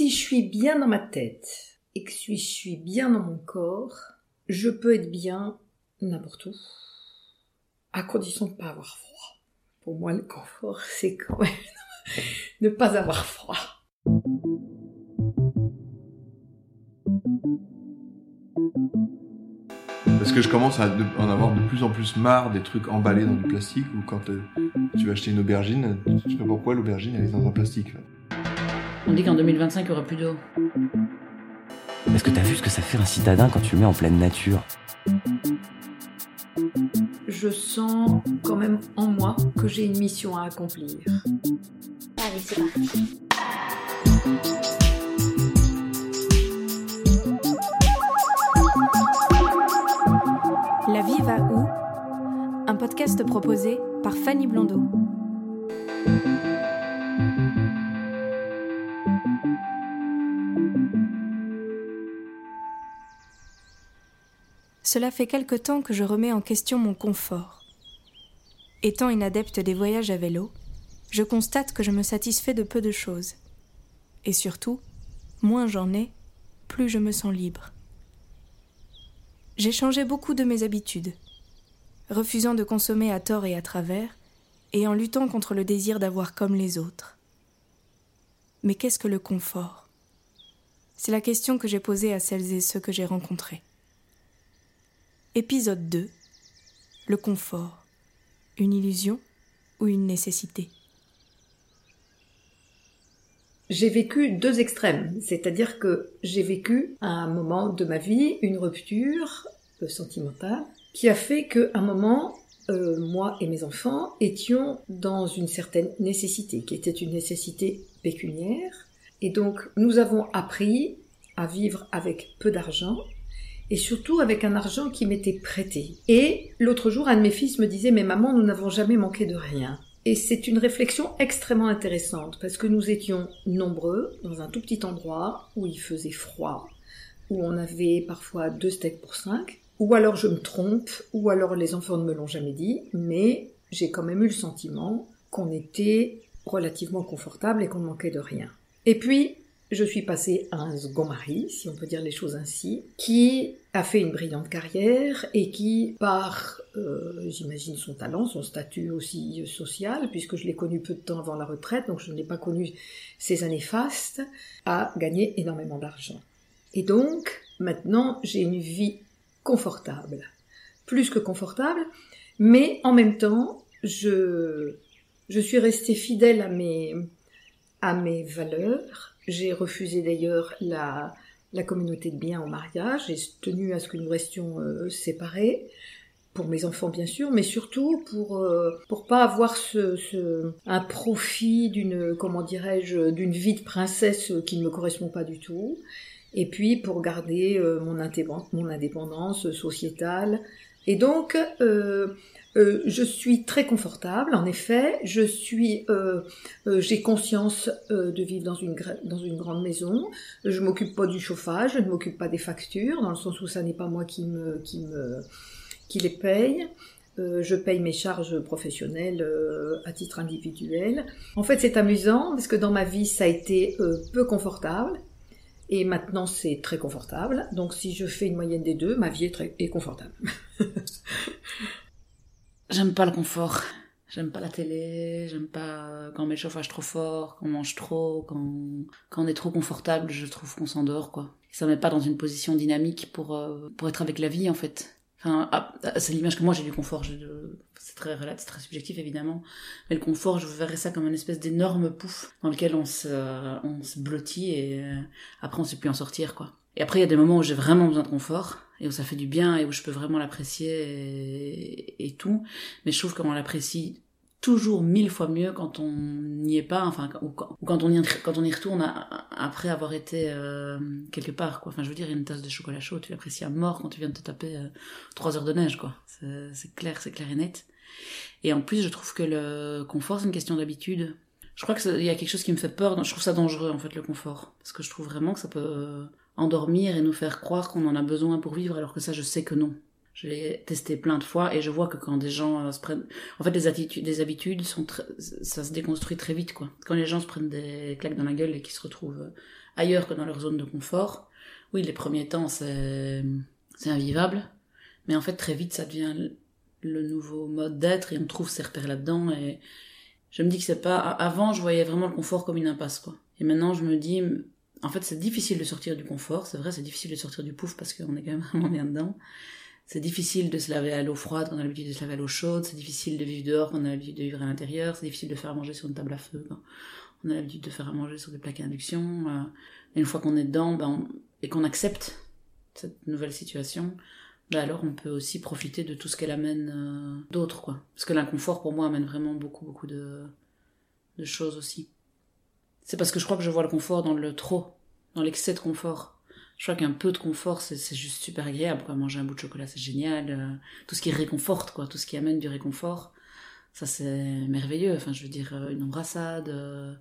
Si je suis bien dans ma tête et que je suis bien dans mon corps, je peux être bien n'importe où, à condition de ne pas avoir froid. Pour moi, le confort, c'est quand même ne pas avoir froid. Parce que je commence à en avoir de plus en plus marre des trucs emballés dans du plastique ou quand euh, tu vas acheter une aubergine, tu sais pas pourquoi l'aubergine elle est dans un plastique. On dit qu'en 2025 il y aura plus d'eau. Est-ce que t'as vu ce que ça fait un citadin quand tu le mets en pleine nature? Je sens quand même en moi que j'ai une mission à accomplir. Allez, c'est parti. La vie va où? Un podcast proposé par Fanny Blondeau. Cela fait quelque temps que je remets en question mon confort. Étant une adepte des voyages à vélo, je constate que je me satisfais de peu de choses. Et surtout, moins j'en ai, plus je me sens libre. J'ai changé beaucoup de mes habitudes, refusant de consommer à tort et à travers, et en luttant contre le désir d'avoir comme les autres. Mais qu'est-ce que le confort? C'est la question que j'ai posée à celles et ceux que j'ai rencontrés. Épisode 2 Le confort. Une illusion ou une nécessité? J'ai vécu deux extrêmes, c'est-à-dire que j'ai vécu à un moment de ma vie une rupture euh, sentimentale qui a fait qu'à un moment, euh, moi et mes enfants étions dans une certaine nécessité, qui était une nécessité pécuniaire. Et donc, nous avons appris à vivre avec peu d'argent et surtout avec un argent qui m'était prêté. Et l'autre jour, un de mes fils me disait, mais maman, nous n'avons jamais manqué de rien. Et c'est une réflexion extrêmement intéressante parce que nous étions nombreux dans un tout petit endroit où il faisait froid, où on avait parfois deux steaks pour cinq, ou alors je me trompe, ou alors les enfants ne me l'ont jamais dit, mais j'ai quand même eu le sentiment qu'on était relativement confortable et qu'on manquait de rien. Et puis, je suis passée à un second mari, si on peut dire les choses ainsi, qui a fait une brillante carrière et qui, par, euh, j'imagine, son talent, son statut aussi social, puisque je l'ai connu peu de temps avant la retraite, donc je n'ai pas connu ces années fastes, a gagné énormément d'argent. Et donc, maintenant, j'ai une vie confortable. Plus que confortable, mais en même temps, je, je suis restée fidèle à mes, à mes valeurs. J'ai refusé d'ailleurs la, la communauté de biens au mariage. J'ai tenu à ce que nous restions euh, séparés pour mes enfants bien sûr, mais surtout pour euh, pas avoir ce, ce un profit d'une comment dirais-je d'une vie de princesse qui ne me correspond pas du tout. Et puis pour garder euh, mon, mon indépendance sociétale. Et donc euh, je suis très confortable, en effet. Je suis, euh, euh, j'ai conscience de vivre dans une dans une grande maison. Je m'occupe pas du chauffage, je ne m'occupe pas des factures, dans le sens où ça n'est pas moi qui me qui me qui les paye. je paye mes charges professionnelles à titre individuel. En fait, c'est amusant parce que dans ma vie, ça a été peu confortable. Et maintenant, c'est très confortable. Donc, si je fais une moyenne des deux, ma vie est très est confortable. J'aime pas le confort. J'aime pas la télé, j'aime pas quand on met le chauffage trop fort, qu'on mange trop, quand, quand on est trop confortable, je trouve qu'on s'endort, quoi. Ça met pas dans une position dynamique pour, euh, pour être avec la vie, en fait. Enfin, ah, c'est l'image que moi j'ai du confort. C'est très c'est très subjectif évidemment. Mais le confort, je verrais ça comme une espèce d'énorme pouf dans lequel on se, on se blottit et euh, après on sait plus en sortir, quoi. Et après, il y a des moments où j'ai vraiment besoin de confort et où ça fait du bien et où je peux vraiment l'apprécier et, tout. Mais je trouve qu'on l'apprécie toujours mille fois mieux quand on n'y est pas, enfin, ou quand on y, quand on y retourne après avoir été euh, quelque part, quoi. Enfin, je veux dire, une tasse de chocolat chaud, tu l'apprécies à mort quand tu viens de te taper euh, trois heures de neige, quoi. C'est clair, c'est clair et net. Et en plus, je trouve que le confort, c'est une question d'habitude. Je crois qu'il y a quelque chose qui me fait peur. Je trouve ça dangereux, en fait, le confort. Parce que je trouve vraiment que ça peut endormir et nous faire croire qu'on en a besoin pour vivre, alors que ça, je sais que non. Je l'ai testé plein de fois et je vois que quand des gens euh, se prennent, en fait, les attitudes, des habitudes sont, ça se déconstruit très vite, quoi. Quand les gens se prennent des claques dans la gueule et qu'ils se retrouvent euh, ailleurs que dans leur zone de confort, oui, les premiers temps, c'est, c'est invivable, mais en fait, très vite, ça devient le nouveau mode d'être et on trouve ses repères là-dedans et je me dis que c'est pas, avant, je voyais vraiment le confort comme une impasse, quoi. Et maintenant, je me dis, en fait, c'est difficile de sortir du confort, c'est vrai, c'est difficile de sortir du pouf parce qu'on est quand même vraiment bien dedans. C'est difficile de se laver à l'eau froide quand on a l'habitude de se laver à l'eau chaude, c'est difficile de vivre dehors quand on a l'habitude de vivre à l'intérieur, c'est difficile de faire à manger sur une table à feu quand on a l'habitude de faire à manger sur des plaques à induction. Euh. Et une fois qu'on est dedans, ben, et qu'on accepte cette nouvelle situation, ben alors on peut aussi profiter de tout ce qu'elle amène euh, d'autre. Parce que l'inconfort, pour moi, amène vraiment beaucoup, beaucoup de choses aussi. C'est parce que je crois que je vois le confort dans le trop, dans l'excès de confort je crois qu'un peu de confort, c'est juste super agréable. Quoi. Manger un bout de chocolat, c'est génial. Euh, tout ce qui réconforte, quoi, tout ce qui amène du réconfort, ça c'est merveilleux. Enfin, je veux dire, euh, une embrassade, euh,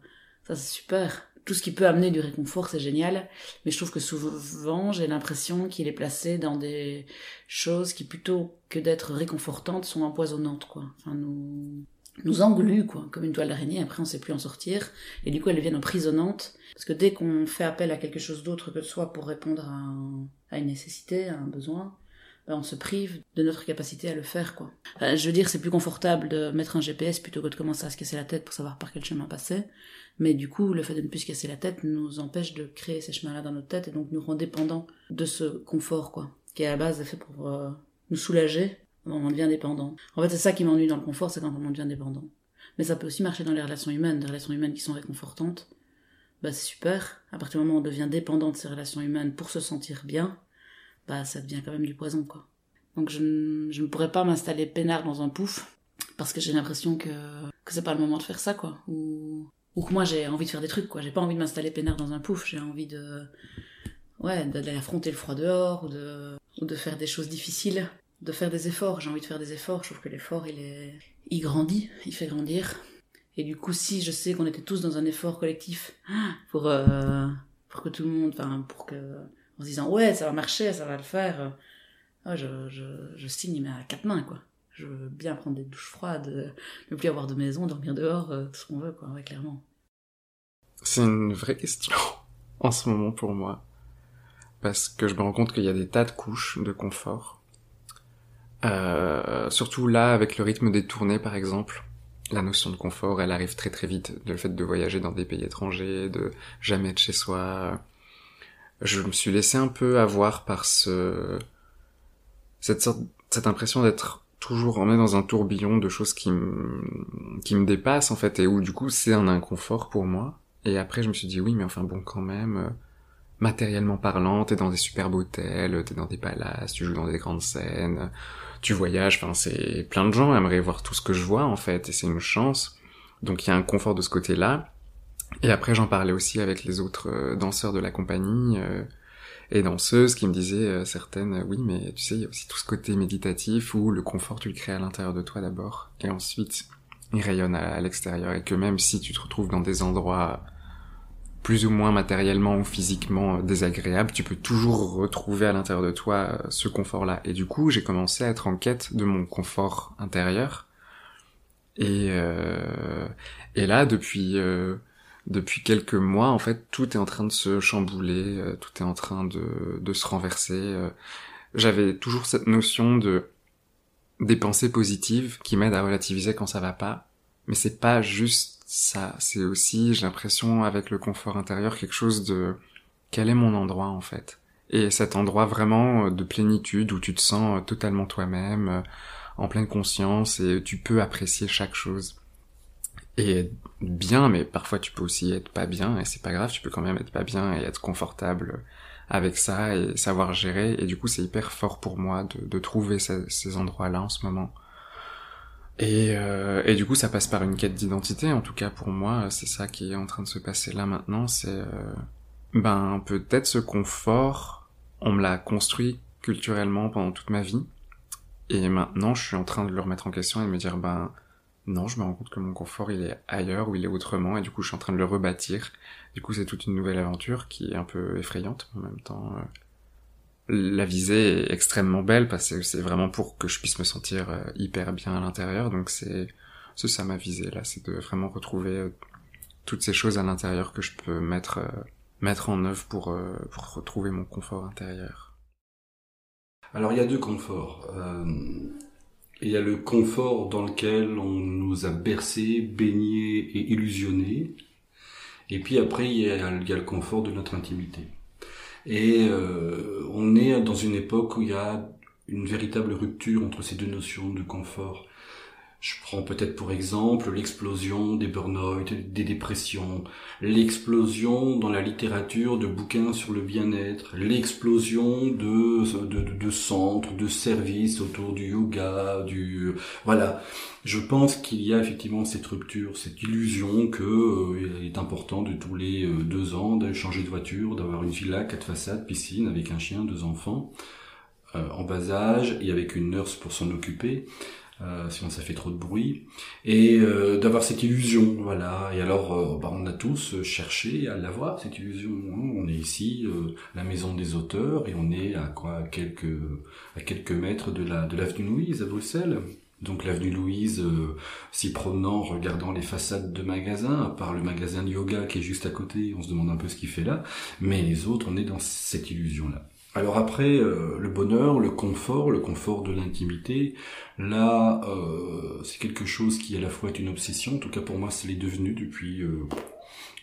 ça c'est super. Tout ce qui peut amener du réconfort, c'est génial. Mais je trouve que souvent, j'ai l'impression qu'il est placé dans des choses qui, plutôt que d'être réconfortantes, sont empoisonnantes, quoi. Enfin, nous nous engluent, quoi, comme une toile d'araignée. Après, on sait plus en sortir. Et du coup, elles deviennent emprisonnantes. Parce que dès qu'on fait appel à quelque chose d'autre que soi pour répondre à, une nécessité, à un besoin, ben on se prive de notre capacité à le faire, quoi. je veux dire, c'est plus confortable de mettre un GPS plutôt que de commencer à se casser la tête pour savoir par quel chemin passer. Mais du coup, le fait de ne plus se casser la tête nous empêche de créer ces chemins-là dans notre tête et donc nous rend dépendants de ce confort, quoi. Qui à la base est fait pour euh, nous soulager on devient dépendant. En fait, c'est ça qui m'ennuie dans le confort, c'est quand on devient dépendant. Mais ça peut aussi marcher dans les relations humaines, des relations humaines qui sont réconfortantes. Bah, c'est super. À partir du moment où on devient dépendant de ces relations humaines pour se sentir bien, bah, ça devient quand même du poison, quoi. Donc, je, ne pourrais pas m'installer peinard dans un pouf, parce que j'ai l'impression que, que c'est pas le moment de faire ça, quoi. Ou, ou que moi, j'ai envie de faire des trucs, quoi. J'ai pas envie de m'installer peinard dans un pouf, j'ai envie de, ouais, d'aller affronter le froid dehors, ou de, ou de faire des choses difficiles de faire des efforts. J'ai envie de faire des efforts. Je trouve que l'effort, il est, il grandit, il fait grandir. Et du coup, si je sais qu'on était tous dans un effort collectif pour euh, pour que tout le monde, enfin pour que en se disant ouais ça va marcher, ça va le faire, euh, je, je, je signe mais à quatre mains quoi. Je veux bien prendre des douches froides, ne plus avoir de maison, dormir dehors, euh, tout ce qu'on veut quoi, ouais, clairement. C'est une vraie question en ce moment pour moi parce que je me rends compte qu'il y a des tas de couches de confort euh, surtout là, avec le rythme des tournées, par exemple, la notion de confort, elle arrive très très vite. Le fait de voyager dans des pays étrangers, de jamais être chez soi. Je me suis laissé un peu avoir par ce, cette sorte, cette impression d'être toujours emmené dans un tourbillon de choses qui me, qui me dépassent, en fait, et où du coup c'est un inconfort pour moi. Et après, je me suis dit, oui, mais enfin bon, quand même, matériellement parlant, t'es dans des superbes hôtels, t'es dans des palaces, tu joues dans des grandes scènes, tu voyages, enfin c'est plein de gens aimeraient voir tout ce que je vois en fait, et c'est une chance. Donc il y a un confort de ce côté-là. Et après j'en parlais aussi avec les autres euh, danseurs de la compagnie euh, et danseuses qui me disaient euh, certaines, oui mais tu sais il y a aussi tout ce côté méditatif où le confort tu le crées à l'intérieur de toi d'abord et ensuite il rayonne à l'extérieur et que même si tu te retrouves dans des endroits plus ou moins matériellement ou physiquement euh, désagréable, tu peux toujours retrouver à l'intérieur de toi euh, ce confort-là. Et du coup, j'ai commencé à être en quête de mon confort intérieur. Et, euh, et là, depuis, depuis quelques mois, en fait, tout est en train de se chambouler, tout est en train de, de se renverser. J'avais toujours cette notion de des pensées positives qui m'aident à relativiser quand ça va pas, mais c'est pas juste ça, c'est aussi, j'ai l'impression, avec le confort intérieur, quelque chose de quel est mon endroit en fait? Et cet endroit vraiment euh, de plénitude où tu te sens euh, totalement toi-même, euh, en pleine conscience et tu peux apprécier chaque chose. Et bien, mais parfois tu peux aussi être pas bien et c'est pas grave, tu peux quand même être pas bien et être confortable avec ça et savoir gérer. Et du coup, c'est hyper fort pour moi de, trouver ces endroits-là en ce moment. Et, euh, et, du coup, ça passe par une quête d'identité. En tout cas, pour moi, c'est ça qui est en train de se passer là maintenant. C'est euh, ben peut-être ce confort, on me l'a construit culturellement pendant toute ma vie, et maintenant, je suis en train de le remettre en question et de me dire ben non, je me rends compte que mon confort il est ailleurs ou il est autrement, et du coup, je suis en train de le rebâtir. Du coup, c'est toute une nouvelle aventure qui est un peu effrayante, mais en même temps, euh, la visée est extrêmement belle parce que c'est vraiment pour que je puisse me sentir euh, hyper bien à l'intérieur. Donc c'est ça ma visée là, c'est de vraiment retrouver euh, toutes ces choses à l'intérieur que je peux mettre euh, mettre en œuvre pour pour retrouver mon confort intérieur. Alors il y a deux conforts. il y a le confort dans lequel on nous a bercé, baigné et illusionné. Et puis après, il y a, il y a le confort de notre intimité. Et euh, on est dans une époque où il y a une véritable rupture entre ces deux notions de confort. Je prends peut-être pour exemple l'explosion des burn-out, des dépressions, l'explosion dans la littérature de bouquins sur le bien-être, l'explosion de, de, de, centres, de services autour du yoga, du... Voilà. Je pense qu'il y a effectivement cette rupture, cette illusion que euh, il est important de tous les euh, deux ans de changer de voiture, d'avoir une villa, quatre façades, piscine avec un chien, deux enfants euh, en bas âge et avec une nurse pour s'en occuper. Euh, sinon ça fait trop de bruit, et euh, d'avoir cette illusion, voilà. Et alors, euh, bah, on a tous cherché à l'avoir cette illusion. On est ici, la maison des auteurs, et on est à quoi, à quelques à quelques mètres de la de l'avenue Louise à Bruxelles. Donc l'avenue Louise, s'y promenant, regardant les façades de magasins, à part le magasin de yoga qui est juste à côté, on se demande un peu ce qu'il fait là. Mais les autres, on est dans cette illusion là. Alors après, euh, le bonheur, le confort, le confort de l'intimité, là, euh, c'est quelque chose qui à la fois est une obsession, en tout cas pour moi, c'est l'est devenu depuis, euh,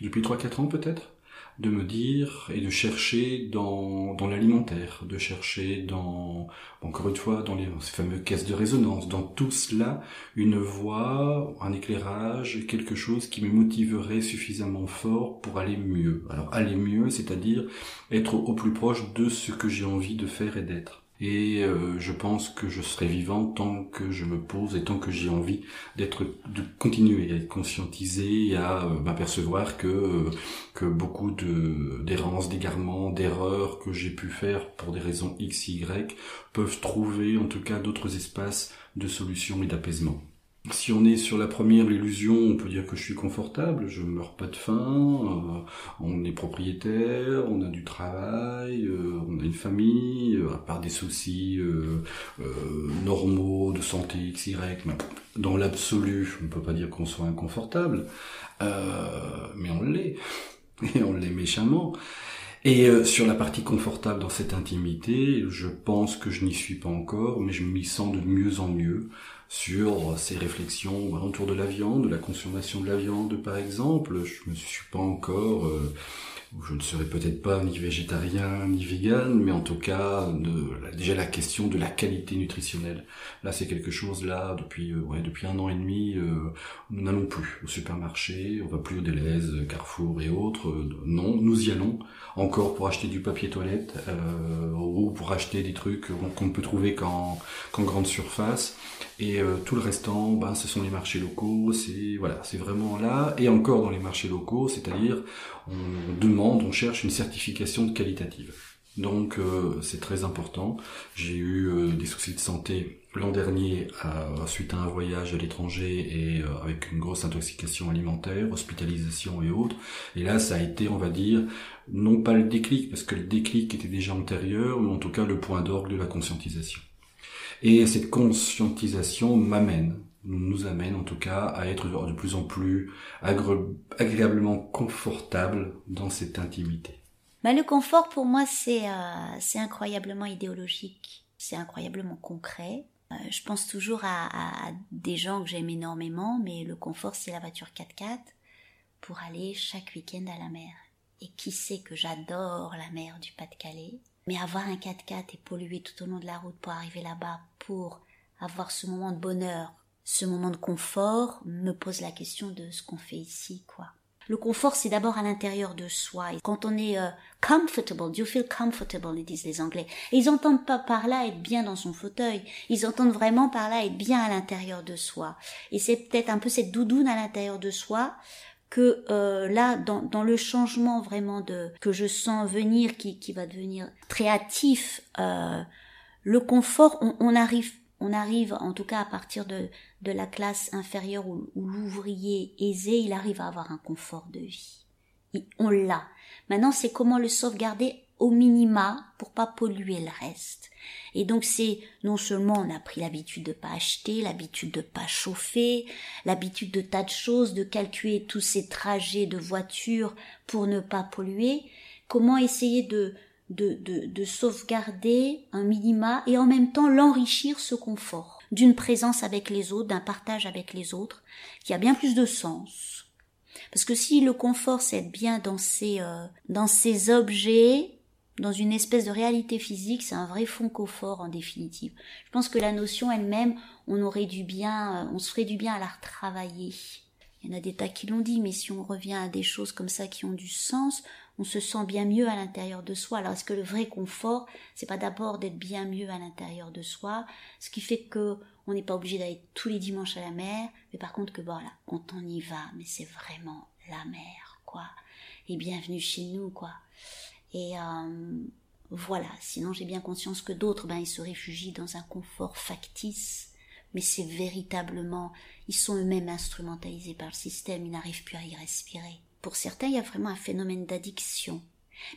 depuis 3-4 ans peut-être de me dire et de chercher dans, dans l'alimentaire, de chercher dans, encore une fois, dans les ces fameuses caisses de résonance, dans tout cela, une voix, un éclairage, quelque chose qui me motiverait suffisamment fort pour aller mieux. Alors aller mieux, c'est-à-dire être au plus proche de ce que j'ai envie de faire et d'être. Et euh, je pense que je serai vivant tant que je me pose et tant que j'ai envie d'être, de continuer à être conscientisé à euh, m'apercevoir que euh, que beaucoup de d'errances, d'égarements, d'erreurs que j'ai pu faire pour des raisons x, y peuvent trouver en tout cas d'autres espaces de solution et d'apaisement. Si on est sur la première, l'illusion, on peut dire que je suis confortable, je meurs pas de faim, euh, on est propriétaire, on a du travail, euh, on a une famille, euh, à part des soucis normaux de santé X, Y, mais dans l'absolu, on ne peut pas dire qu'on soit inconfortable, mais on l'est, et on l'est méchamment. Et sur la partie confortable dans cette intimité, je pense que je n'y suis pas encore, mais je m'y sens de mieux en mieux sur ces réflexions autour de la viande, de la consommation de la viande par exemple. Je ne suis pas encore, euh, je ne serai peut-être pas ni végétarien ni vegan, mais en tout cas déjà la question de la qualité nutritionnelle. Là c'est quelque chose là depuis euh, ouais, depuis un an et demi, euh, nous n'allons plus au supermarché, on va plus au Deleuze, Carrefour et autres. non, nous y allons encore pour acheter du papier toilette ou pour acheter des trucs qu'on ne peut trouver qu'en qu'en grande surface. Et euh, tout le restant, ben, ce sont les marchés locaux, c'est voilà, c'est vraiment là. Et encore dans les marchés locaux, c'est-à-dire on demande, on cherche une certification de qualitative. Donc euh, c'est très important. J'ai eu euh, des soucis de santé l'an dernier suite à un voyage à l'étranger et avec une grosse intoxication alimentaire, hospitalisation et autres. Et là, ça a été, on va dire, non pas le déclic, parce que le déclic était déjà antérieur, mais en tout cas le point d'orgue de la conscientisation. Et cette conscientisation m'amène, nous amène en tout cas à être de plus en plus agréablement confortable dans cette intimité. Bah, le confort pour moi c'est euh, incroyablement idéologique, c'est incroyablement concret. Euh, je pense toujours à, à des gens que j'aime énormément, mais le confort c'est la voiture 4x4 pour aller chaque week-end à la mer. Et qui sait que j'adore la mer du Pas-de-Calais mais avoir un 4x4 et polluer tout au long de la route pour arriver là-bas, pour avoir ce moment de bonheur, ce moment de confort, me pose la question de ce qu'on fait ici, quoi. Le confort, c'est d'abord à l'intérieur de soi. Quand on est euh, comfortable, do you feel comfortable, ils disent les Anglais. Ils entendent pas par là être bien dans son fauteuil. Ils entendent vraiment par là être bien à l'intérieur de soi. Et c'est peut-être un peu cette doudoune à l'intérieur de soi que euh, là, dans, dans, le changement vraiment de que je sens venir, qui, qui va devenir très hâtif, euh, le confort, on, on, arrive, on arrive, en tout cas à partir de, de la classe inférieure où, où l'ouvrier aisé, il arrive à avoir un confort de vie. on l'a. Maintenant, c'est comment le sauvegarder au minima pour pas polluer le reste. Et donc c'est non seulement on a pris l'habitude de pas acheter, l'habitude de pas chauffer, l'habitude de tas de choses, de calculer tous ces trajets de voiture pour ne pas polluer, comment essayer de de, de, de sauvegarder un minima et en même temps l'enrichir ce confort d'une présence avec les autres, d'un partage avec les autres, qui a bien plus de sens. Parce que si le confort c'est bien dans ces, euh, dans ces objets, dans une espèce de réalité physique, c'est un vrai fond confort en définitive. Je pense que la notion elle-même, on aurait du bien, euh, on se ferait du bien à la retravailler. Il y en a des tas qui l'ont dit, mais si on revient à des choses comme ça qui ont du sens, on se sent bien mieux à l'intérieur de soi. Alors est-ce que le vrai confort, c'est pas d'abord d'être bien mieux à l'intérieur de soi, ce qui fait que on n'est pas obligé d'aller tous les dimanches à la mer, mais par contre que voilà, quand on y va, mais c'est vraiment la mer, quoi. Et bienvenue chez nous, quoi. Et euh, voilà. Sinon, j'ai bien conscience que d'autres, ben, ils se réfugient dans un confort factice, mais c'est véritablement, ils sont eux-mêmes instrumentalisés par le système, ils n'arrivent plus à y respirer. Pour certains, il y a vraiment un phénomène d'addiction.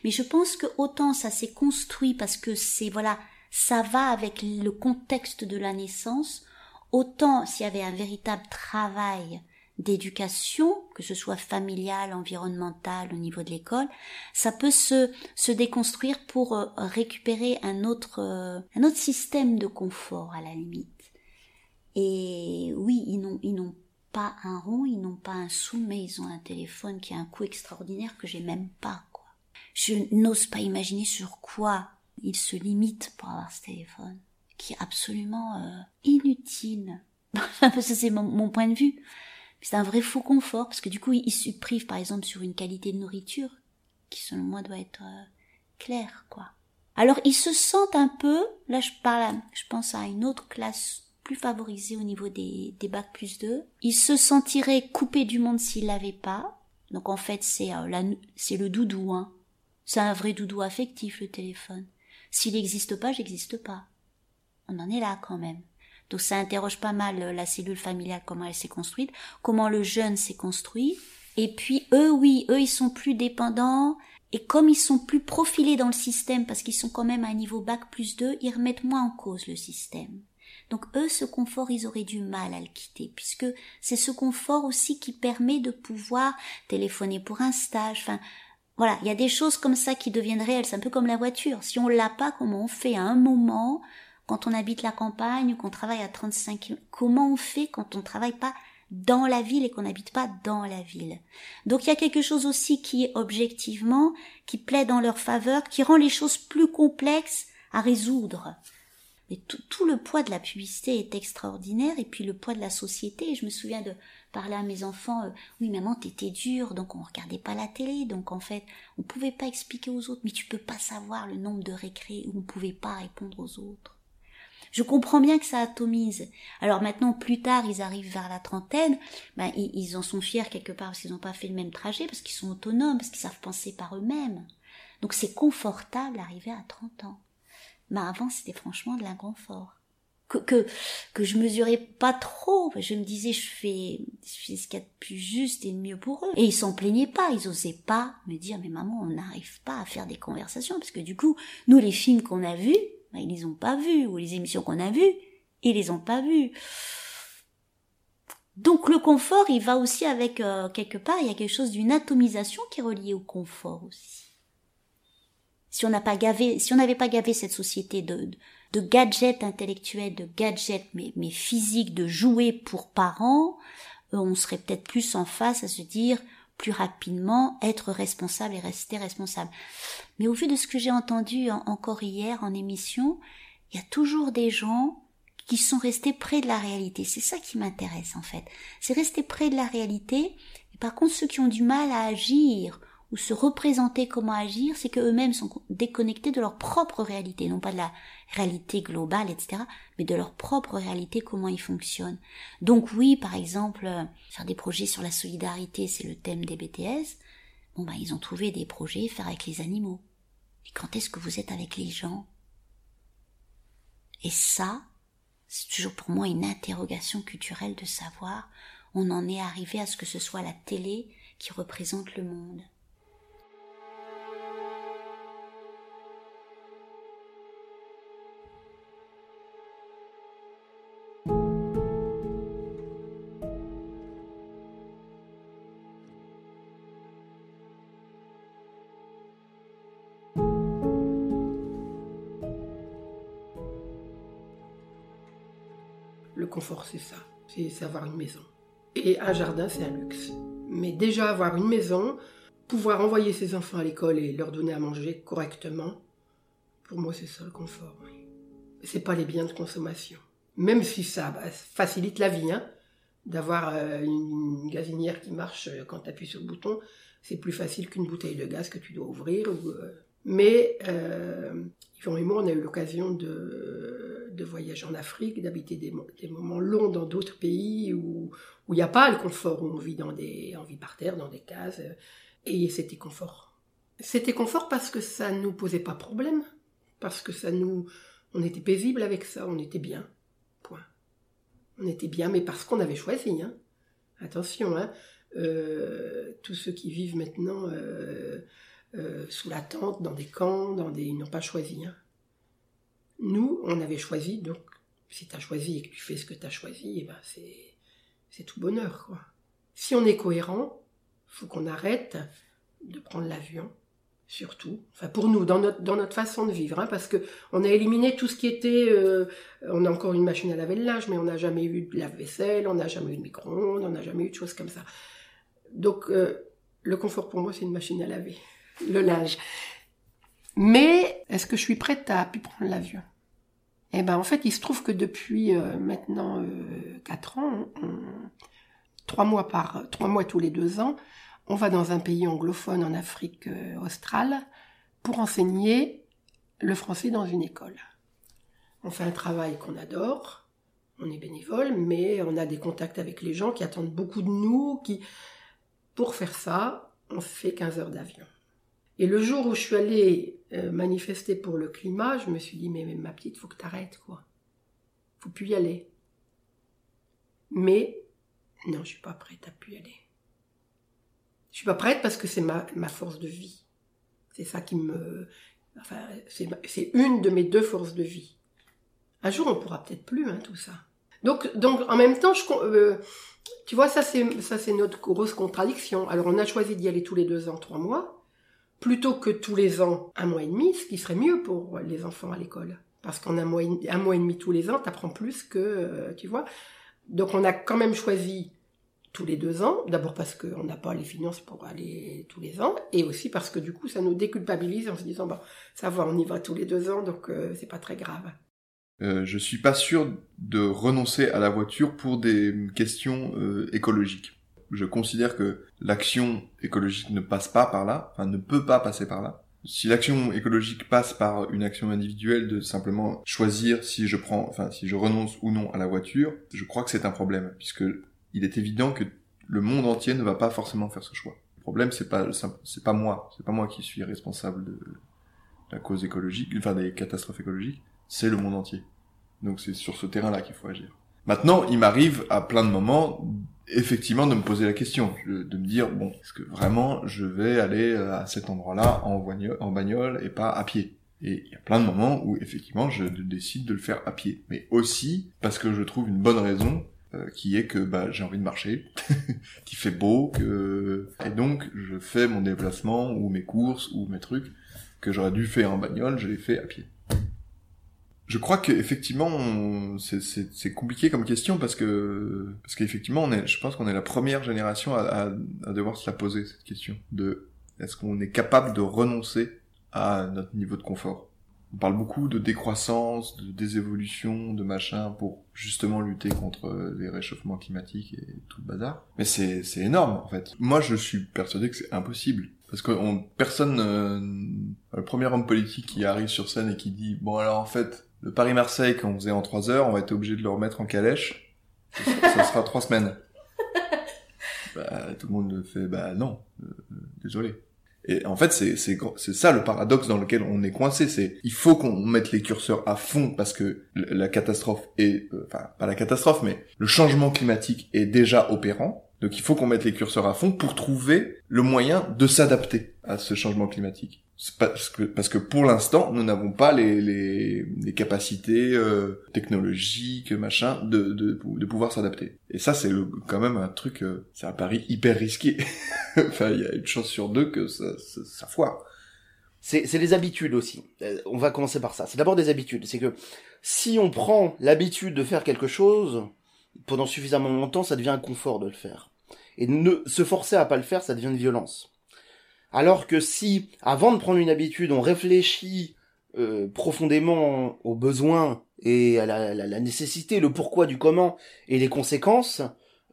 Mais je pense que autant ça s'est construit parce que c'est, voilà, ça va avec le contexte de la naissance, autant s'il y avait un véritable travail d'éducation, que ce soit familial, environnemental, au niveau de l'école, ça peut se, se déconstruire pour euh, récupérer un autre, euh, un autre système de confort à la limite. Et oui, ils n'ont, pas un rond, ils n'ont pas un sou, mais ils ont un téléphone qui a un coût extraordinaire que j'ai même pas, quoi. Je n'ose pas imaginer sur quoi ils se limitent pour avoir ce téléphone, qui est absolument euh, inutile. Ça, c'est mon, point de vue. C'est un vrai faux confort, parce que du coup, ils se privent, par exemple, sur une qualité de nourriture, qui selon moi doit être euh, claire, quoi. Alors, ils se sentent un peu, là je parle, je pense à une autre classe plus favorisé au niveau des, des bacs plus 2. Il se sentirait coupé du monde s'il l'avait pas. Donc en fait, c'est euh, c'est le doudou. Hein. C'est un vrai doudou affectif, le téléphone. S'il n'existe pas, j'existe pas. On en est là quand même. Donc ça interroge pas mal euh, la cellule familiale, comment elle s'est construite, comment le jeune s'est construit. Et puis eux, oui, eux, ils sont plus dépendants. Et comme ils sont plus profilés dans le système, parce qu'ils sont quand même à un niveau bac plus 2, ils remettent moins en cause le système. Donc eux, ce confort, ils auraient du mal à le quitter, puisque c'est ce confort aussi qui permet de pouvoir téléphoner pour un stage. Enfin, voilà, il y a des choses comme ça qui deviennent réelles. C'est un peu comme la voiture. Si on l'a pas, comment on fait? À un moment quand on habite la campagne ou qu'on travaille à 35 km Comment on fait quand on travaille pas dans la ville et qu'on n'habite pas dans la ville? Donc il y a quelque chose aussi qui est objectivement, qui plaît dans leur faveur, qui rend les choses plus complexes à résoudre. Mais tout, le poids de la publicité est extraordinaire et puis le poids de la société. Je me souviens de parler à mes enfants, euh, oui maman t'étais dure, donc on regardait pas la télé, donc en fait on pouvait pas expliquer aux autres, mais tu peux pas savoir le nombre de récrés où on pouvait pas répondre aux autres. Je comprends bien que ça atomise. Alors maintenant, plus tard, ils arrivent vers la trentaine, ben, ils, ils en sont fiers quelque part parce qu'ils n'ont pas fait le même trajet, parce qu'ils sont autonomes, parce qu'ils savent penser par eux-mêmes. Donc c'est confortable d'arriver à 30 ans. Mais avant, c'était franchement de l'inconfort. Que, que, que je mesurais pas trop. Je me disais, je fais, je fais ce qu'il y a de plus juste et de mieux pour eux. Et ils s'en plaignaient pas. Ils osaient pas me dire, mais maman, on n'arrive pas à faire des conversations. Parce que du coup, nous, les films qu'on a vus, ben, ils les ont pas vus. Ou les émissions qu'on a vues, ils les ont pas vus. Donc le confort, il va aussi avec euh, quelque part, il y a quelque chose d'une atomisation qui est reliée au confort aussi si on n'a pas gavé, si on n'avait pas gavé cette société de, de gadgets intellectuels, de gadgets mais, mais physiques, de jouets pour parents, euh, on serait peut-être plus en face à se dire plus rapidement être responsable et rester responsable. Mais au vu de ce que j'ai entendu encore hier en émission, il y a toujours des gens qui sont restés près de la réalité. C'est ça qui m'intéresse en fait. C'est rester près de la réalité. Et par contre, ceux qui ont du mal à agir ou se représenter comment agir, c'est que eux-mêmes sont déconnectés de leur propre réalité, non pas de la réalité globale, etc., mais de leur propre réalité, comment ils fonctionnent. Donc oui, par exemple, euh, faire des projets sur la solidarité, c'est le thème des BTS. Bon ben, ils ont trouvé des projets faire avec les animaux. Et quand est-ce que vous êtes avec les gens? Et ça, c'est toujours pour moi une interrogation culturelle de savoir, on en est arrivé à ce que ce soit la télé qui représente le monde. Confort, c'est ça. C'est avoir une maison. Et un jardin, c'est un luxe. Mais déjà avoir une maison, pouvoir envoyer ses enfants à l'école et leur donner à manger correctement, pour moi, c'est ça le confort. Oui. C'est pas les biens de consommation. Même si ça bah, facilite la vie, hein, d'avoir euh, une, gazinière qui marche euh, quand tu appuies sur le bouton, c'est plus facile qu'une bouteille de gaz que tu dois ouvrir. Euh, mais Yvon et moi, on a eu l'occasion de, de, voyager en Afrique, d'habiter des, des, moments longs dans d'autres pays où il n'y a pas le confort, où on vit, dans des, on vit par terre, dans des cases. Et c'était confort. C'était confort parce que ça ne nous posait pas problème, parce que ça nous, on était paisible avec ça, on était bien. Point. On était bien, mais parce qu'on avait choisi. Hein. Attention, hein. Euh, tous ceux qui vivent maintenant euh, euh, sous la tente, dans des camps, dans des, ils n'ont pas choisi. Hein. Nous, on avait choisi, donc si tu as choisi et que tu fais ce que tu as choisi, eh ben c'est, tout bonheur. Quoi. Si on est cohérent, faut qu'on arrête de prendre l'avion, surtout. Enfin, pour nous, dans notre, dans notre façon de vivre, hein, parce que on a éliminé tout ce qui était. Euh, on a encore une machine à laver le linge, mais on n'a jamais eu de lave-vaisselle, on n'a jamais eu de micro-ondes, on n'a jamais eu de choses comme ça. Donc, euh, le confort pour moi, c'est une machine à laver le linge. Mais est-ce que je suis prête à prendre l'avion? Eh ben, en fait, il se trouve que depuis euh, maintenant quatre ans, trois mois par trois mois tous les deux ans, on va dans un pays anglophone en Afrique euh, australe pour enseigner le français dans une école. On fait un travail qu'on adore, on est bénévole, mais on a des contacts avec les gens qui attendent beaucoup de nous, qui, pour faire ça, on fait 15 heures d'avion. Et le jour où je suis allée euh, manifester pour le climat, je me suis dit, mais, ma petite, faut que t'arrêtes, quoi. Faut plus y aller. Mais, non, je suis pas prête à plus y aller. Je suis pas prête parce que c'est ma, force de vie. C'est ça qui me, enfin, c'est une de mes deux forces de vie. Un jour, on pourra peut-être plus, hein, tout ça. Donc, donc, en même temps, je, euh, tu vois, ça c'est, ça c'est notre grosse contradiction. Alors, on a choisi d'y aller tous les deux ans, trois mois, plutôt que tous les ans, un mois et demi, ce qui serait mieux pour les enfants à l'école. Parce qu'en un mois, un mois et demi tous les ans, t'apprends plus que, euh, tu vois. Donc, on a quand même choisi tous les deux ans, d'abord parce qu'on n'a pas les finances pour aller tous les ans, et aussi parce que du coup ça nous déculpabilise en se disant bah ça va, on y va tous les deux ans, donc euh, c'est pas très grave. Euh, je suis pas sûr de renoncer à la voiture pour des questions euh, écologiques. Je considère que l'action écologique ne passe pas par là, enfin ne peut pas passer par là. Si l'action écologique passe par une action individuelle de simplement choisir si je prends, enfin si je renonce ou non à la voiture, je crois que c'est un problème puisque il est évident que le monde entier ne va pas forcément faire ce choix. Le problème, c'est pas, c'est pas moi, c'est pas moi qui suis responsable de la cause écologique, enfin des catastrophes écologiques, c'est le monde entier. Donc c'est sur ce terrain-là qu'il faut agir. Maintenant, il m'arrive à plein de moments, effectivement, de me poser la question, de me dire, bon, est-ce que vraiment je vais aller à cet endroit-là en, en bagnole et pas à pied? Et il y a plein de moments où effectivement je décide de le faire à pied, mais aussi parce que je trouve une bonne raison euh, qui est que bah, j'ai envie de marcher, qu'il fait beau, que et donc je fais mon déplacement ou mes courses ou mes trucs que j'aurais dû faire en bagnole, je les fais à pied. Je crois qu'effectivement c'est compliqué comme question parce que parce qu'effectivement on est, je pense qu'on est la première génération à, devoir se la poser cette question de est-ce qu'on est capable de renoncer à notre niveau de confort? On parle beaucoup de décroissance, de désévolution, de machin pour justement lutter contre les réchauffements climatiques et tout le bazar. Mais c'est c'est énorme en fait. Moi je suis persuadé que c'est impossible parce que on, personne euh, le premier homme politique qui arrive sur scène et qui dit bon alors en fait le Paris-Marseille qu'on faisait en trois heures on va être obligé de le remettre en calèche ça, sera trois semaines. Bah, tout le monde fait bah non euh, désolé. Et en fait, c'est c'est c'est ça le paradoxe dans lequel on est coincé. C'est il faut qu'on mette les curseurs à fond parce que la catastrophe est, euh, enfin pas la catastrophe, mais le changement climatique est déjà opérant. Donc il faut qu'on mette les curseurs à fond pour trouver le moyen de s'adapter à ce changement climatique. Parce que parce que pour l'instant nous n'avons pas les, les, les capacités euh, technologiques machin de, de, de pouvoir s'adapter. Et ça c'est quand même un truc euh, c'est un pari hyper risqué. Enfin il y a une chance sur deux que ça ça, ça foire. C'est les habitudes aussi. Euh, on va commencer par ça. C'est d'abord des habitudes. C'est que si on prend l'habitude de faire quelque chose pendant suffisamment longtemps, ça devient un confort de le faire. Et ne se forcer à pas le faire, ça devient une violence. Alors que si, avant de prendre une habitude, on réfléchit euh, profondément aux besoins et à la, nécessité, le pourquoi du comment et les conséquences,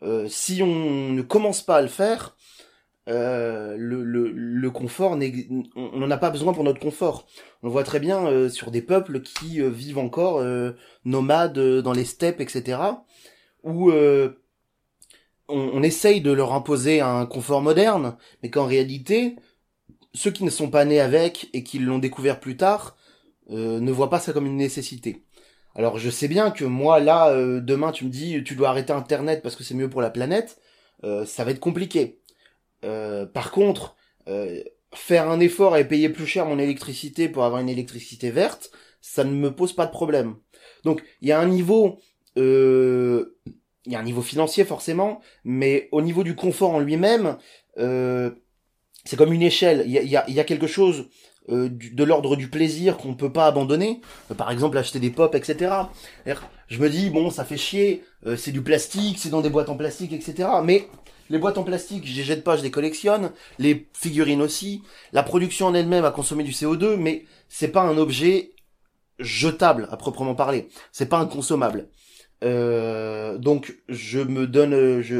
euh, si on ne commence pas à le faire, euh, le, confort, on n'en a pas besoin pour notre confort. On voit très bien sur des peuples qui vivent encore nomades dans les steppes, etc., où on, on, essaye de leur imposer un confort moderne, mais qu'en réalité, ceux qui ne sont pas nés avec et qui l'ont découvert plus tard ne voient pas ça comme une nécessité. Alors je sais bien que moi là, demain tu me dis tu dois arrêter Internet parce que c'est mieux pour la planète, ça va être compliqué euh, par contre, euh, faire un effort et payer plus cher mon électricité pour avoir une électricité verte, ça ne me pose pas de problème. Donc il y a un niveau, euh, il y a un niveau financier forcément, mais au niveau du confort en lui-même, euh, c'est comme une échelle. Il y a, y, a, quelque chose euh, de l'ordre du plaisir qu'on peut pas abandonner. par exemple acheter des pop, etc. Je me dis bon, ça fait chier, c'est du plastique, c'est dans des boîtes en plastique, etc. Mais les boîtes en plastique, je les jette pas, je les collectionne. Les figurines aussi. La production en elle-même a consommé du CO2, mais c'est pas un objet jetable à proprement parler. C'est pas inconsommable. Euh, donc je me donne, je,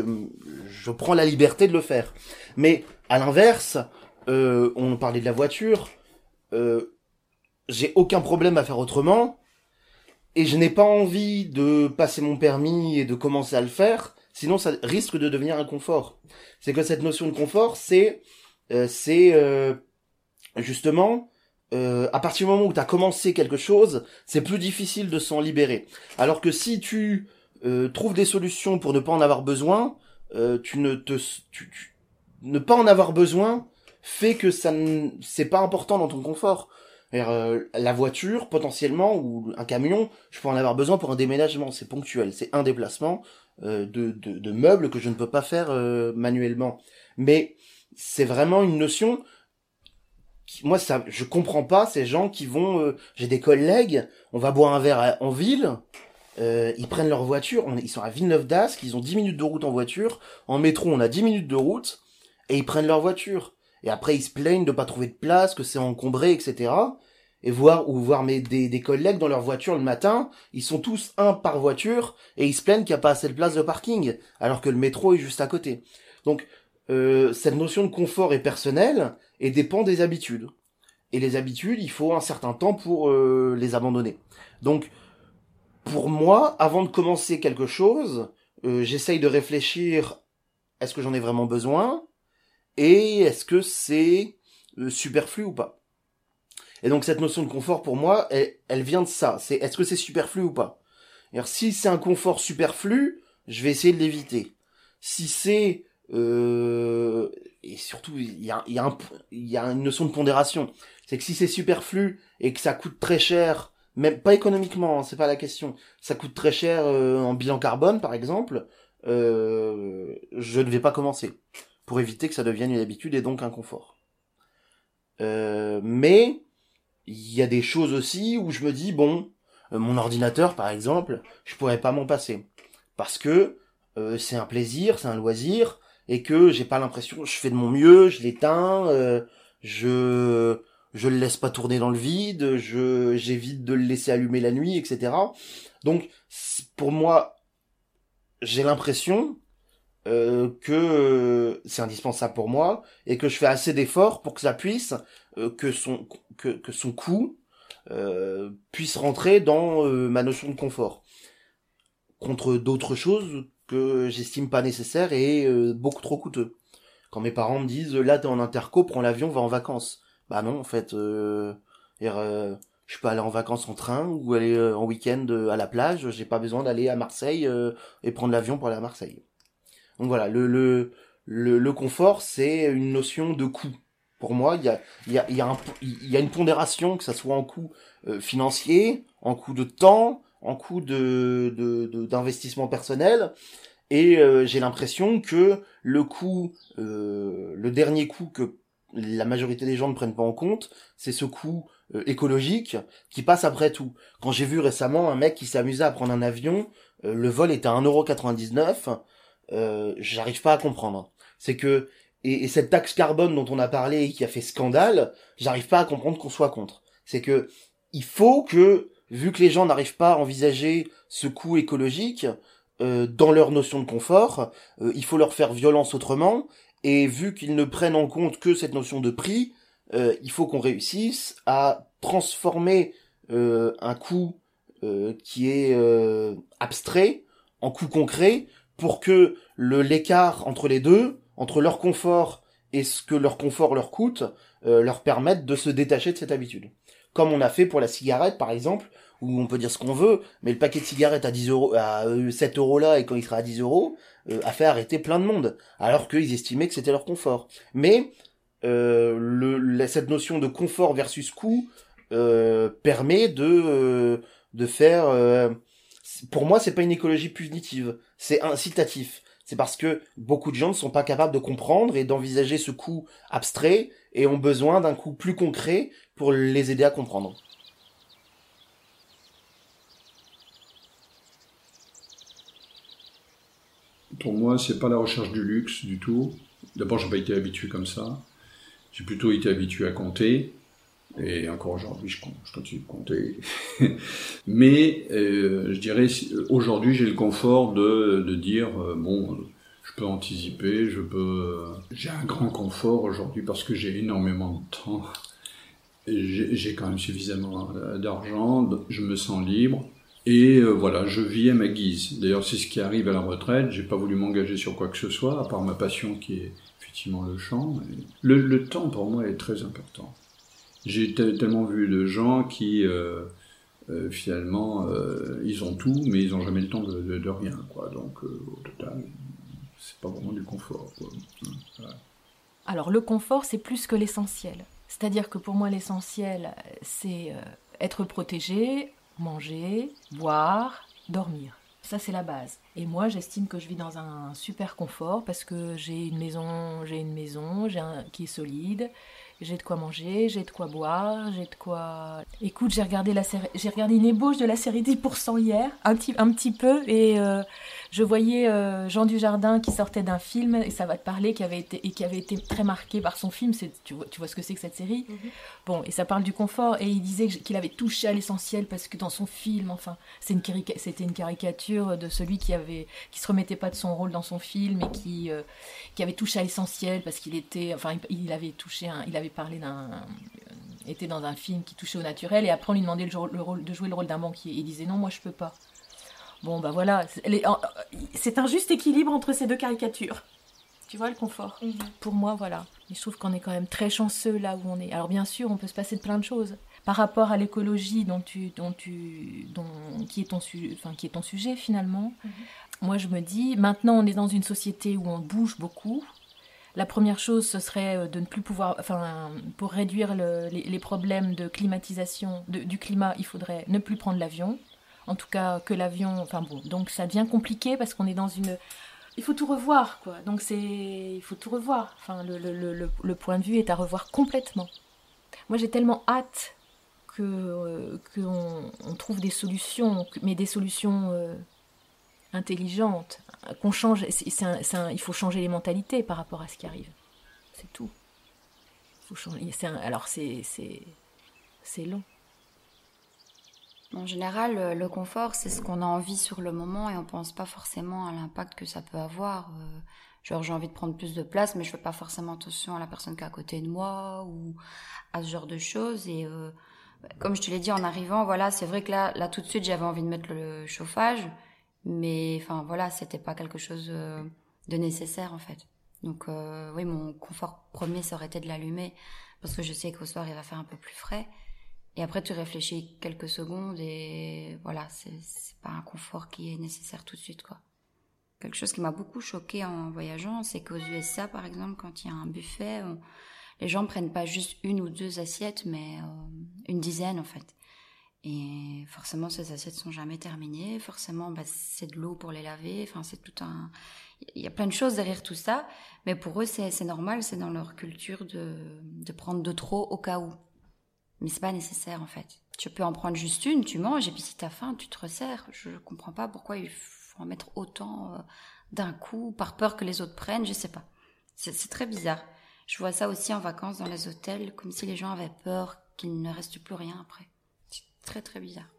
je prends la liberté de le faire. Mais à l'inverse, euh, on parlait de la voiture. Euh, j'ai aucun problème à faire autrement et je n'ai pas envie de passer mon permis et de commencer à le faire Sinon, ça risque de devenir un confort. C'est que cette notion de confort, c'est euh, c'est euh, justement euh, à partir du moment où tu as commencé quelque chose, c'est plus difficile de s'en libérer. Alors que si tu trouves des solutions pour ne pas en avoir besoin, tu ne te tu, ne pas en avoir besoin fait que ça c'est pas important dans ton confort. la voiture, potentiellement, ou un camion, je peux en avoir besoin pour un déménagement, c'est ponctuel, c'est un déplacement, euh, de, de, de, meubles que je ne peux pas faire euh, manuellement. Mais c'est vraiment une notion moi ça je comprends pas ces gens qui vont euh, j'ai des collègues on va boire un verre en ville ils prennent leur voiture ils sont à Villeneuve d'Ascq ils ont 10 minutes de route en voiture en métro on a 10 minutes de route et ils prennent leur voiture et après ils se plaignent de pas trouver de place que c'est encombré etc et voir ou voir mes des, des collègues dans leur voiture le matin, ils sont tous un par voiture et ils se plaignent qu'il n'y a pas assez de place de parking, alors que le métro est juste à côté. Donc euh, cette notion de confort est personnelle et dépend des habitudes. Et les habitudes, il faut un certain temps pour euh, les abandonner. Donc pour moi, avant de commencer quelque chose, euh, j'essaye de réfléchir est-ce que j'en ai vraiment besoin? Et est-ce que c'est euh, superflu ou pas? Et donc cette notion de confort pour moi, elle, vient de ça. C'est est-ce que c'est superflu ou pas? Si c'est un confort superflu, je vais essayer de l'éviter. Si c'est euh, et surtout il y a, une notion de pondération. C'est que si c'est superflu et que ça coûte très cher, même pas économiquement, hein, c'est pas la question. Ça coûte très cher euh, en bilan carbone par exemple. Je ne vais pas commencer pour éviter que ça devienne une habitude et donc un confort. Euh, mais il y a des choses aussi où je me dis bon, euh, mon ordinateur par exemple, je pourrais pas m'en passer parce que euh, c'est un plaisir, c'est un loisir et que j'ai pas l'impression, je fais de mon mieux, je l'éteins, euh, je je le laisse pas tourner dans le vide, je j'évite de le laisser allumer la nuit, etc. Donc pour moi, j'ai l'impression euh, que c'est indispensable pour moi et que je fais assez d'efforts pour que ça puisse euh, que son que, que son coût euh, puisse rentrer dans euh, ma notion de confort contre d'autres choses que j'estime pas nécessaires et euh, beaucoup trop coûteux. Quand mes parents me disent là t'es en interco, prends l'avion, va en vacances. Bah non en fait, je peux aller en vacances en train ou aller en week-end à la plage. J'ai pas besoin d'aller à Marseille et prendre l'avion pour aller à Marseille. Donc voilà, le le le, le confort c'est une notion de coût pour moi, il y a, y a, y a, y a une pondération, que ça soit en coût euh, financier, en coût de temps, en coût de, d'investissement de, personnel. Et euh, j'ai l'impression que le coût, euh, le dernier coût que la majorité des gens ne prennent pas en compte, c'est ce coût euh, écologique qui passe après tout. Quand j'ai vu récemment un mec qui s'amusait à prendre un avion, euh, le vol était à 1,99€, euh, j'arrive pas à comprendre. C'est que et, et, cette taxe carbone dont on a parlé et qui a fait scandale, j'arrive pas à comprendre qu'on soit contre. C'est que il faut que, vu que les gens n'arrivent pas à envisager ce coût écologique euh, dans leur notion de confort, euh, il faut leur faire violence autrement. Et vu qu'ils ne prennent en compte que cette notion de prix, euh, il faut qu'on réussisse à transformer euh, un coût euh, qui est abstrait en coût concret pour que le l'écart entre les deux, entre leur confort et ce que leur confort leur coûte, leur permette de se détacher de cette habitude. Comme on a fait pour la cigarette par exemple, où on peut dire ce qu'on veut, mais le paquet de cigarettes à 10 euros, à 7 euros là et quand il sera à 10 euros, a fait arrêter plein de monde, alors qu'ils estimaient que c'était leur confort. Mais euh, le, cette notion de confort versus coût euh, permet de euh, de faire. Pour moi, c'est pas une écologie punitive, c'est incitatif. C'est parce que beaucoup de gens ne sont pas capables de comprendre et d'envisager ce coût abstrait et ont besoin d'un coût plus concret pour les aider à comprendre. Pour moi, c'est pas la recherche du luxe du tout. D'abord, j'ai pas été habitué comme ça. J'ai plutôt été habitué à compter, et encore aujourd'hui, je, continue de compter. Mais euh, je dirais, aujourd'hui, j'ai le confort de, de dire, euh, bon, je peux anticiper, je peux... Euh, j'ai un grand confort aujourd'hui parce que j'ai énormément de temps. J'ai quand même suffisamment d'argent, je me sens libre. Et euh, voilà, je vis à ma guise. D'ailleurs, c'est ce qui arrive à la retraite. J'ai pas voulu m'engager sur quoi que ce soit, à part ma passion qui est effectivement le chant. Le temps pour moi est très important. J'ai tellement vu de gens qui euh, euh, finalement euh, ils ont tout, mais ils n'ont jamais le temps de, rien. Donc au total, c'est pas vraiment du confort. Alors le confort, c'est plus que l'essentiel. C'est-à-dire que pour moi, l'essentiel, c'est être protégé, manger, boire, dormir. Ça, c'est la base. Et moi, j'estime que je vis dans un super confort parce que j'ai une maison, j'ai une maison, qui est solide, j'ai de quoi manger, j'ai de quoi boire, j'ai de quoi. Écoute, j'ai regardé la série, j'ai regardé une ébauche de la série 10% hier, un petit, un petit peu, et euh, je voyais euh, Jean Dujardin qui sortait d'un film et ça va te parler qui avait été et qui avait été très marqué par son film. C'est, tu vois, tu vois ce que c'est que cette série mm -hmm. Bon, et ça parle du confort et il disait qu'il avait touché à l'essentiel parce que dans son film, enfin, c'est une c'était une caricature de celui qui avait qui se remettait pas de son rôle dans son film et qui euh, qui avait touché à l'essentiel parce qu'il était, enfin, il, il avait touché, un, il avait parlé d'un était dans un film qui touchait au naturel et après on lui demandait le, le rôle, de jouer le rôle d'un banquier et il disait non moi je peux pas Bon, bah voilà, c'est un juste équilibre entre ces deux caricatures. Tu vois le confort -hmm. Pour moi, voilà. Mais je trouve qu'on est quand même très chanceux là où on est. Alors bien sûr, on peut se passer de plein de choses. Par rapport à l'écologie dont tu, dont tu, dont, qui est ton, enfin, qui est ton sujet finalement, -hmm. moi je me dis, maintenant on est dans une société où on bouge beaucoup. La première chose, ce serait de ne plus pouvoir, enfin, pour réduire le, les, les, problèmes de climatisation de, du climat, il faudrait ne plus prendre l'avion en tout cas que l'avion enfin bon donc ça devient compliqué parce qu'on est dans une il faut tout revoir quoi. Donc c'est il faut tout revoir. Enfin le, le, le, le, point de vue est à revoir complètement. Moi j'ai tellement hâte que euh, qu'on on trouve des solutions mais des solutions euh, intelligentes qu'on change. Il faut changer les mentalités par rapport à ce qui arrive. C'est tout. Il faut changer alors c'est c'est long en général, le confort, c'est ce qu'on a envie sur le moment et on pense pas forcément à l'impact que ça peut avoir. Euh, genre, j'ai envie de prendre plus de place, mais je fais pas forcément attention à la personne qui est à côté de moi ou à ce genre de choses. Et euh, comme je te l'ai dit en arrivant, voilà, c'est vrai que là, tout de suite, j'avais envie de mettre le chauffage, mais enfin voilà, c'était pas quelque chose de nécessaire en fait. Donc euh, oui, mon confort premier, ça aurait été de l'allumer parce que je sais qu'au soir, il va faire un peu plus frais. Et après, tu réfléchis quelques secondes et voilà, c'est pas un confort qui est nécessaire tout de suite, quoi. Quelque chose qui m'a beaucoup choqué en voyageant, c'est qu'aux USA, par exemple, quand il y a un buffet, les gens prennent pas juste une ou deux assiettes, mais euh, une dizaine, en fait. Et forcément, ces assiettes sont jamais terminées. Forcément, bah, c'est de l'eau pour les laver. Enfin, c'est tout un. Il y a plein de choses derrière tout ça. Mais pour eux, c'est normal. C'est dans leur culture de prendre de trop au cas où. Mais c'est pas nécessaire en fait. Tu peux en prendre juste une, tu manges et puis si t'as faim, tu te resserres. Je comprends pas pourquoi il faut en mettre autant euh, d'un coup par peur que les autres prennent, je sais pas. C'est très bizarre. Je vois ça aussi en vacances dans les hôtels, comme si les gens avaient peur qu'il ne reste plus rien après. C'est très très bizarre.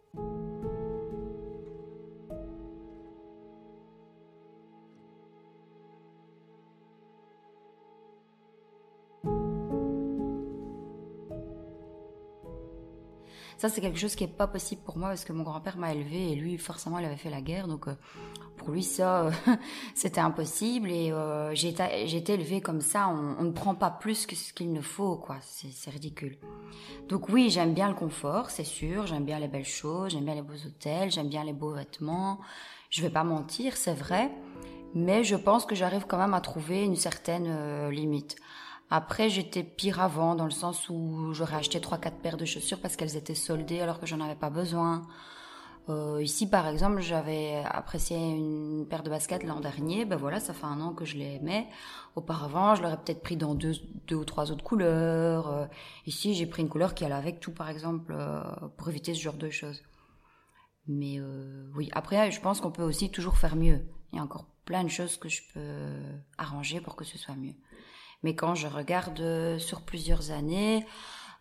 Ça, c'est quelque chose qui est pas possible pour moi parce que mon grand-père m'a élevé et lui, forcément, il avait fait la guerre. Donc, euh, pour lui, ça, euh, c'était impossible. Et euh, j'ai été élevée comme ça. On, ne prend pas plus que ce qu'il ne faut, quoi. C'est ridicule. Donc oui, j'aime bien le confort, c'est sûr. J'aime bien les belles choses. J'aime bien les beaux hôtels. J'aime bien les beaux vêtements. Je vais pas mentir, c'est vrai. Mais je pense que j'arrive quand même à trouver une certaine limite. Après, j'étais pire avant, dans le sens où j'aurais acheté trois, quatre paires de chaussures parce qu'elles étaient soldées alors que j'en avais pas besoin. Euh, ici, par exemple, j'avais apprécié une paire de baskets l'an dernier. Ben voilà, ça fait un an que je les mets. Auparavant, je l'aurais peut-être pris dans deux, deux ou trois autres couleurs. Euh, ici, j'ai pris une couleur qui allait avec tout, par exemple, euh, pour éviter ce genre de choses. Mais oui, après, je pense qu'on peut aussi toujours faire mieux. Il y a encore plein de choses que je peux arranger pour que ce soit mieux. Mais quand je regarde euh, sur plusieurs années,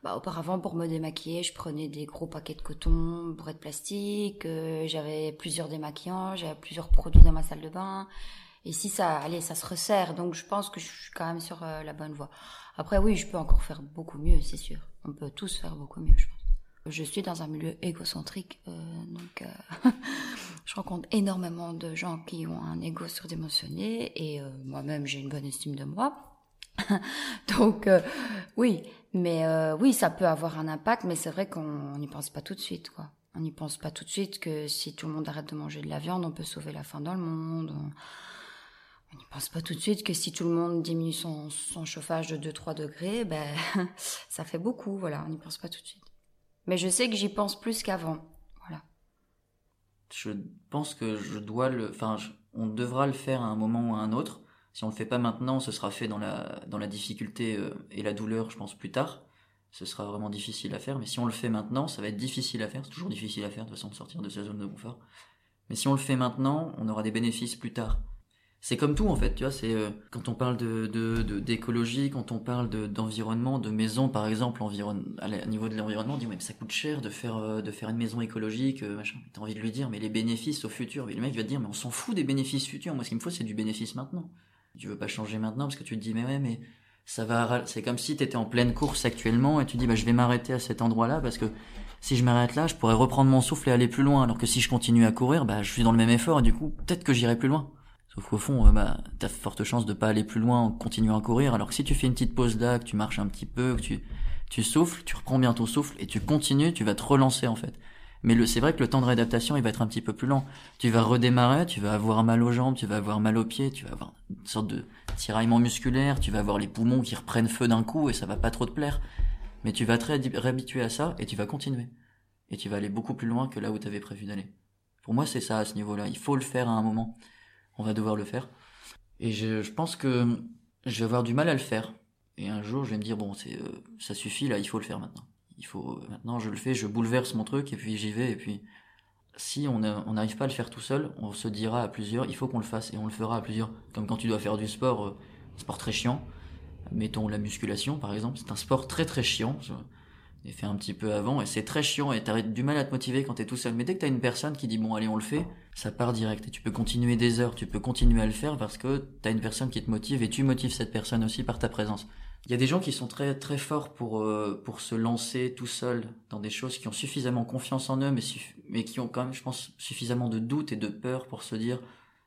bah, auparavant, pour me démaquiller, je prenais des gros paquets de coton, bourrés de plastique, euh, j'avais plusieurs démaquillants, j'avais plusieurs produits dans ma salle de bain. Ici, ça, allez, ça se resserre, donc je pense que je suis quand même sur euh, la bonne voie. Après, oui, je peux encore faire beaucoup mieux, c'est sûr. On peut tous faire beaucoup mieux, je pense. Je suis dans un milieu égocentrique, donc je rencontre énormément de gens qui ont un ego surdimensionné, et moi-même, j'ai une bonne estime de moi. Donc euh, oui, mais euh, oui, ça peut avoir un impact, mais c'est vrai qu'on n'y pense pas tout de suite, quoi. On n'y pense pas tout de suite que si tout le monde arrête de manger de la viande, on peut sauver la faim dans le monde. On n'y pense pas tout de suite que si tout le monde diminue son, chauffage de 2-3 degrés, ben ça fait beaucoup, voilà. On n'y pense pas tout de suite. Mais je sais que j'y pense plus qu'avant, voilà. Je pense que je dois le, enfin, on devra le faire à un moment ou à un autre si on le fait pas maintenant, ce sera fait dans la, dans la difficulté euh, et la douleur, je pense, plus tard. Ce sera vraiment difficile à faire. Mais si on le fait maintenant, ça va être difficile à faire. C'est toujours difficile à faire, de toute façon, de sortir de sa zone de confort. Mais si on le fait maintenant, on aura des bénéfices plus tard. C'est comme tout en fait, tu vois. C'est euh, quand on parle de d'écologie, quand on parle d'environnement, de, maison par exemple, environ, à, niveau de l'environnement, on dit mais ça coûte cher de faire euh, de faire une maison écologique, machin. T'as envie de lui dire mais les bénéfices au futur. Mais le mec va te dire mais on s'en fout des bénéfices futurs. Moi ce qu'il me faut c'est du bénéfice maintenant tu veux pas changer maintenant parce que tu te dis mais ouais mais ça va c'est comme si tu étais en pleine course actuellement et tu dis bah je vais m'arrêter à cet endroit-là parce que si je m'arrête là, je pourrais reprendre mon souffle et aller plus loin alors que si je continue à courir, bah je suis dans le même effort et du coup, peut-être que j'irai plus loin. Sauf qu'au fond, euh, bah t'as forte chance de pas aller plus loin en continuant à courir alors que si tu fais une petite pause là, que tu marches un petit peu, que tu tu souffles, tu reprends bien ton souffle et tu continues, tu vas te relancer en fait. Mais c'est vrai que le temps de réadaptation, il va être un petit peu plus lent. Tu vas redémarrer, tu vas avoir mal aux jambes, tu vas avoir mal aux pieds, tu vas avoir une sorte de tiraillement musculaire, tu vas avoir les poumons qui reprennent feu d'un coup et ça va pas trop te plaire. Mais tu vas te réhabituer à ça et tu vas continuer. Et tu vas aller beaucoup plus loin que là où tu avais prévu d'aller. Pour moi, c'est ça à ce niveau-là. Il faut le faire à un moment. On va devoir le faire. Et je, je pense que je vais avoir du mal à le faire. Et un jour, je vais me dire, bon, c'est, euh, ça suffit, là, il faut le faire maintenant il faut maintenant je le fais, je bouleverse mon truc et puis j'y vais et puis si on n'arrive pas à le faire tout seul, on se dira à plusieurs, il faut qu'on le fasse et on le fera à plusieurs. Comme quand tu dois faire du sport, euh, sport très chiant. Mettons la musculation par exemple, c'est un sport très très chiant. J'ai fait un petit peu avant et c'est très chiant et t'as du mal à te motiver quand t'es tout seul. Mais dès que t'as une personne qui dit bon allez on le fait, ça part direct et tu peux continuer des heures, tu peux continuer à le faire parce que t'as une personne qui te motive et tu motives cette personne aussi par ta présence. Il y a des gens qui sont très très forts pour euh, pour se lancer tout seul dans des choses qui ont suffisamment confiance en eux, mais mais qui ont quand même, je pense, suffisamment de doute et de peur pour se dire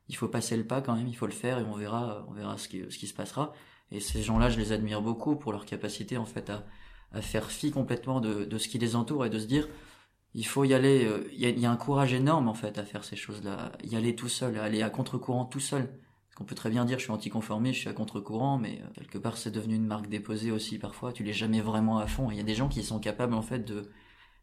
il faut passer le pas quand même, il faut le faire et on verra on verra ce qui ce qui se passera. Et ces gens-là, je les admire beaucoup pour leur capacité en fait à à faire fi complètement de de ce qui les entoure et de se dire il faut y aller. Euh, il y, a, il y a un courage énorme en fait à faire ces choses-là, y aller tout seul, aller à contre-courant tout seul on peut très bien dire je suis anticonformiste, je suis à contre-courant, mais euh, quelque part c'est devenu une marque déposée aussi parfois. Tu l'es jamais vraiment à fond. Il y a des gens qui sont capables en fait de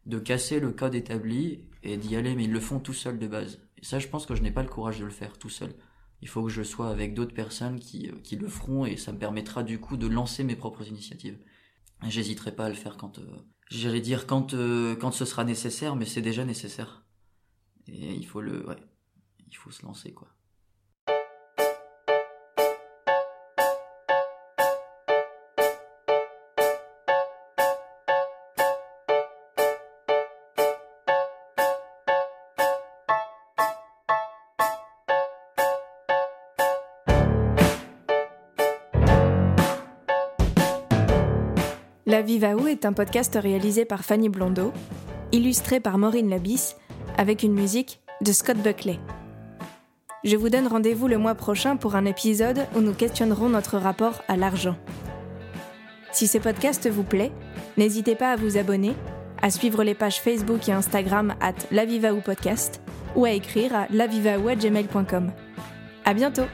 de casser le code établi et d'y aller, mais ils le font tout seuls de base. Et ça, je pense que je n'ai pas le courage de le faire tout seul. Il faut que je sois avec d'autres personnes qui, euh, qui le feront et ça me permettra du coup de lancer mes propres initiatives. J'hésiterai pas à le faire quand euh, J'allais dire quand euh, quand ce sera nécessaire, mais c'est déjà nécessaire. Et il faut le, ouais, il faut se lancer quoi. La Viva où est un podcast réalisé par Fanny Blondeau, illustré par Maureen Labis, avec une musique de Scott Buckley. Je vous donne rendez-vous le mois prochain pour un épisode où nous questionnerons notre rapport à l'argent. Si ce podcast vous plaît, n'hésitez pas à vous abonner, à suivre les pages Facebook et Instagram at lavivaou podcast ou à écrire à lavivaou@gmail.com. À bientôt.